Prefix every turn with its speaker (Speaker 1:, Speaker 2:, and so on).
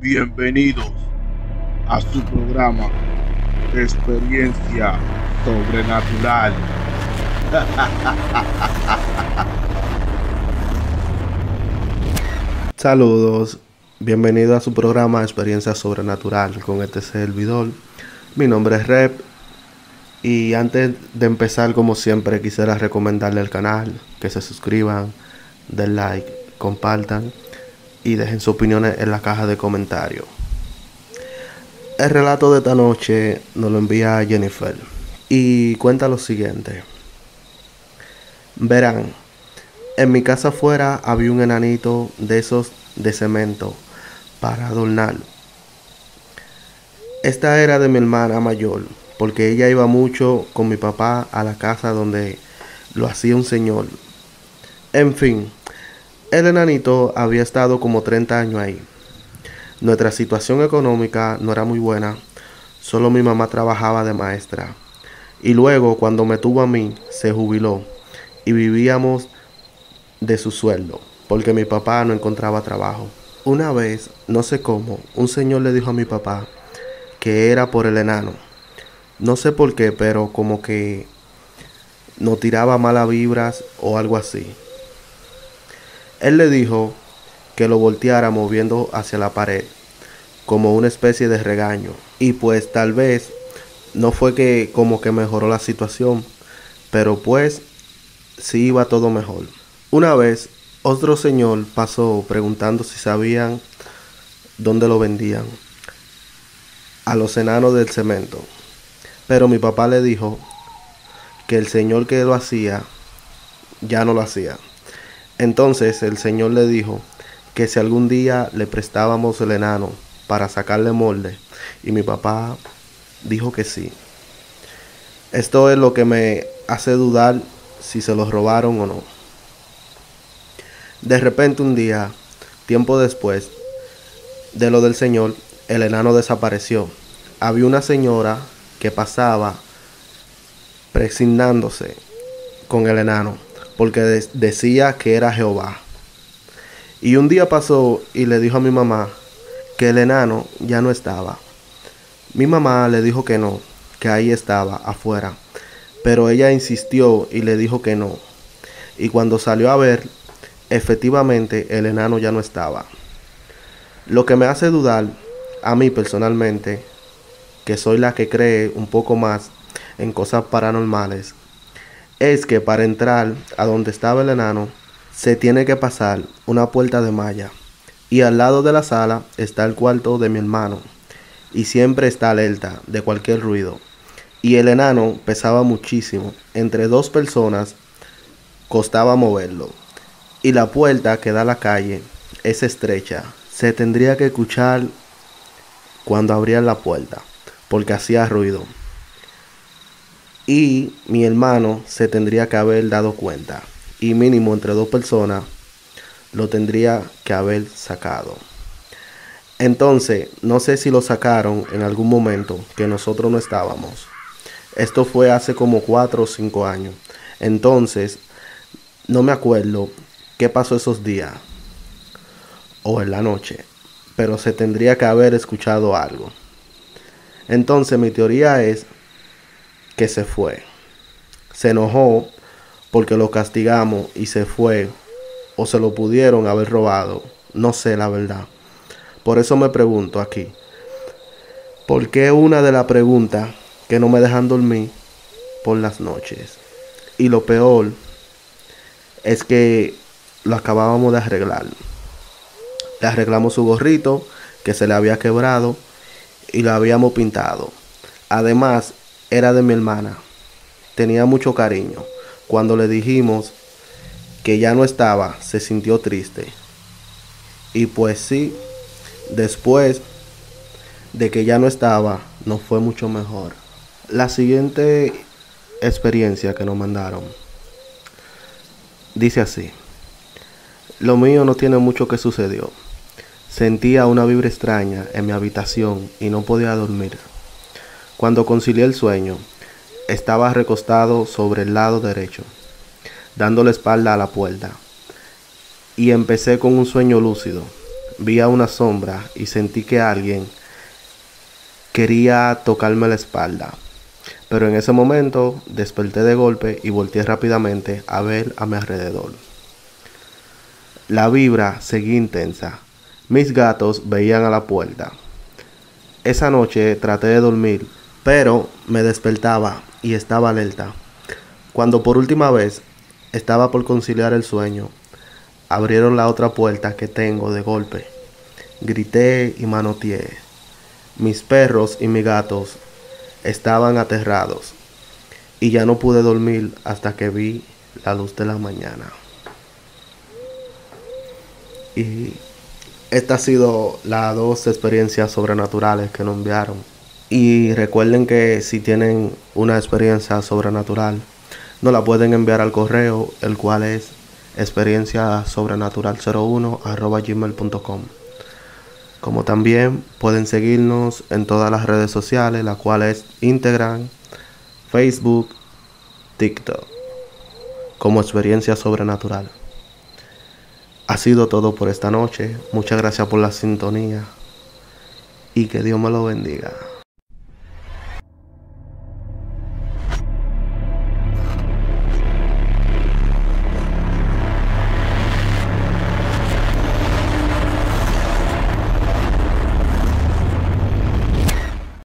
Speaker 1: Bienvenidos a su programa Experiencia Sobrenatural.
Speaker 2: Saludos, bienvenido a su programa Experiencia Sobrenatural con este servidor. Mi nombre es Rep y antes de empezar como siempre quisiera recomendarle el canal, que se suscriban, den like, compartan y dejen sus opiniones en la caja de comentarios. El relato de esta noche nos lo envía Jennifer y cuenta lo siguiente. Verán, en mi casa afuera había un enanito de esos de cemento para adornar. Esta era de mi hermana mayor, porque ella iba mucho con mi papá a la casa donde lo hacía un señor. En fin, el enanito había estado como 30 años ahí. Nuestra situación económica no era muy buena, solo mi mamá trabajaba de maestra. Y luego, cuando me tuvo a mí, se jubiló y vivíamos de su sueldo, porque mi papá no encontraba trabajo. Una vez, no sé cómo, un señor le dijo a mi papá que era por el enano. No sé por qué, pero como que no tiraba malas vibras o algo así. Él le dijo que lo volteara moviendo hacia la pared, como una especie de regaño. Y pues tal vez no fue que como que mejoró la situación, pero pues sí iba todo mejor. Una vez otro señor pasó preguntando si sabían dónde lo vendían a los enanos del cemento. Pero mi papá le dijo que el señor que lo hacía ya no lo hacía. Entonces el Señor le dijo que si algún día le prestábamos el enano para sacarle molde, y mi papá dijo que sí. Esto es lo que me hace dudar si se los robaron o no. De repente un día, tiempo después de lo del Señor, el enano desapareció. Había una señora que pasaba presignándose con el enano porque decía que era Jehová. Y un día pasó y le dijo a mi mamá que el enano ya no estaba. Mi mamá le dijo que no, que ahí estaba, afuera. Pero ella insistió y le dijo que no. Y cuando salió a ver, efectivamente el enano ya no estaba. Lo que me hace dudar, a mí personalmente, que soy la que cree un poco más en cosas paranormales, es que para entrar a donde estaba el enano se tiene que pasar una puerta de malla y al lado de la sala está el cuarto de mi hermano y siempre está alerta de cualquier ruido. Y el enano pesaba muchísimo, entre dos personas costaba moverlo. Y la puerta que da a la calle es estrecha, se tendría que escuchar cuando abrían la puerta, porque hacía ruido y mi hermano se tendría que haber dado cuenta y mínimo entre dos personas lo tendría que haber sacado. Entonces, no sé si lo sacaron en algún momento que nosotros no estábamos. Esto fue hace como cuatro o cinco años. Entonces, no me acuerdo qué pasó esos días o en la noche, pero se tendría que haber escuchado algo. Entonces, mi teoría es que se fue. Se enojó porque lo castigamos y se fue o se lo pudieron haber robado. No sé la verdad. Por eso me pregunto aquí. ¿Por qué una de las preguntas que no me dejan dormir por las noches? Y lo peor es que lo acabábamos de arreglar. Le arreglamos su gorrito que se le había quebrado y lo habíamos pintado. Además, era de mi hermana. Tenía mucho cariño. Cuando le dijimos que ya no estaba, se sintió triste. Y pues sí, después de que ya no estaba, no fue mucho mejor. La siguiente experiencia que nos mandaron dice así. Lo mío no tiene mucho que sucedió. Sentía una vibra extraña en mi habitación y no podía dormir. Cuando concilié el sueño, estaba recostado sobre el lado derecho, dando la espalda a la puerta, y empecé con un sueño lúcido. vi a una sombra y sentí que alguien quería tocarme la espalda. Pero en ese momento desperté de golpe y volteé rápidamente a ver a mi alrededor. La vibra seguía intensa. Mis gatos veían a la puerta. Esa noche traté de dormir, pero me despertaba y estaba alerta. Cuando por última vez estaba por conciliar el sueño, abrieron la otra puerta que tengo de golpe. Grité y manoteé. Mis perros y mis gatos estaban aterrados y ya no pude dormir hasta que vi la luz de la mañana. Y estas han sido las dos experiencias sobrenaturales que nos enviaron. Y recuerden que si tienen una experiencia sobrenatural, nos la pueden enviar al correo, el cual es experiencia sobrenatural 01 gmail.com. Como también pueden seguirnos en todas las redes sociales, las cuales Instagram, Facebook, TikTok, como experiencia sobrenatural. Ha sido todo por esta noche. Muchas gracias por la sintonía y que Dios me lo bendiga.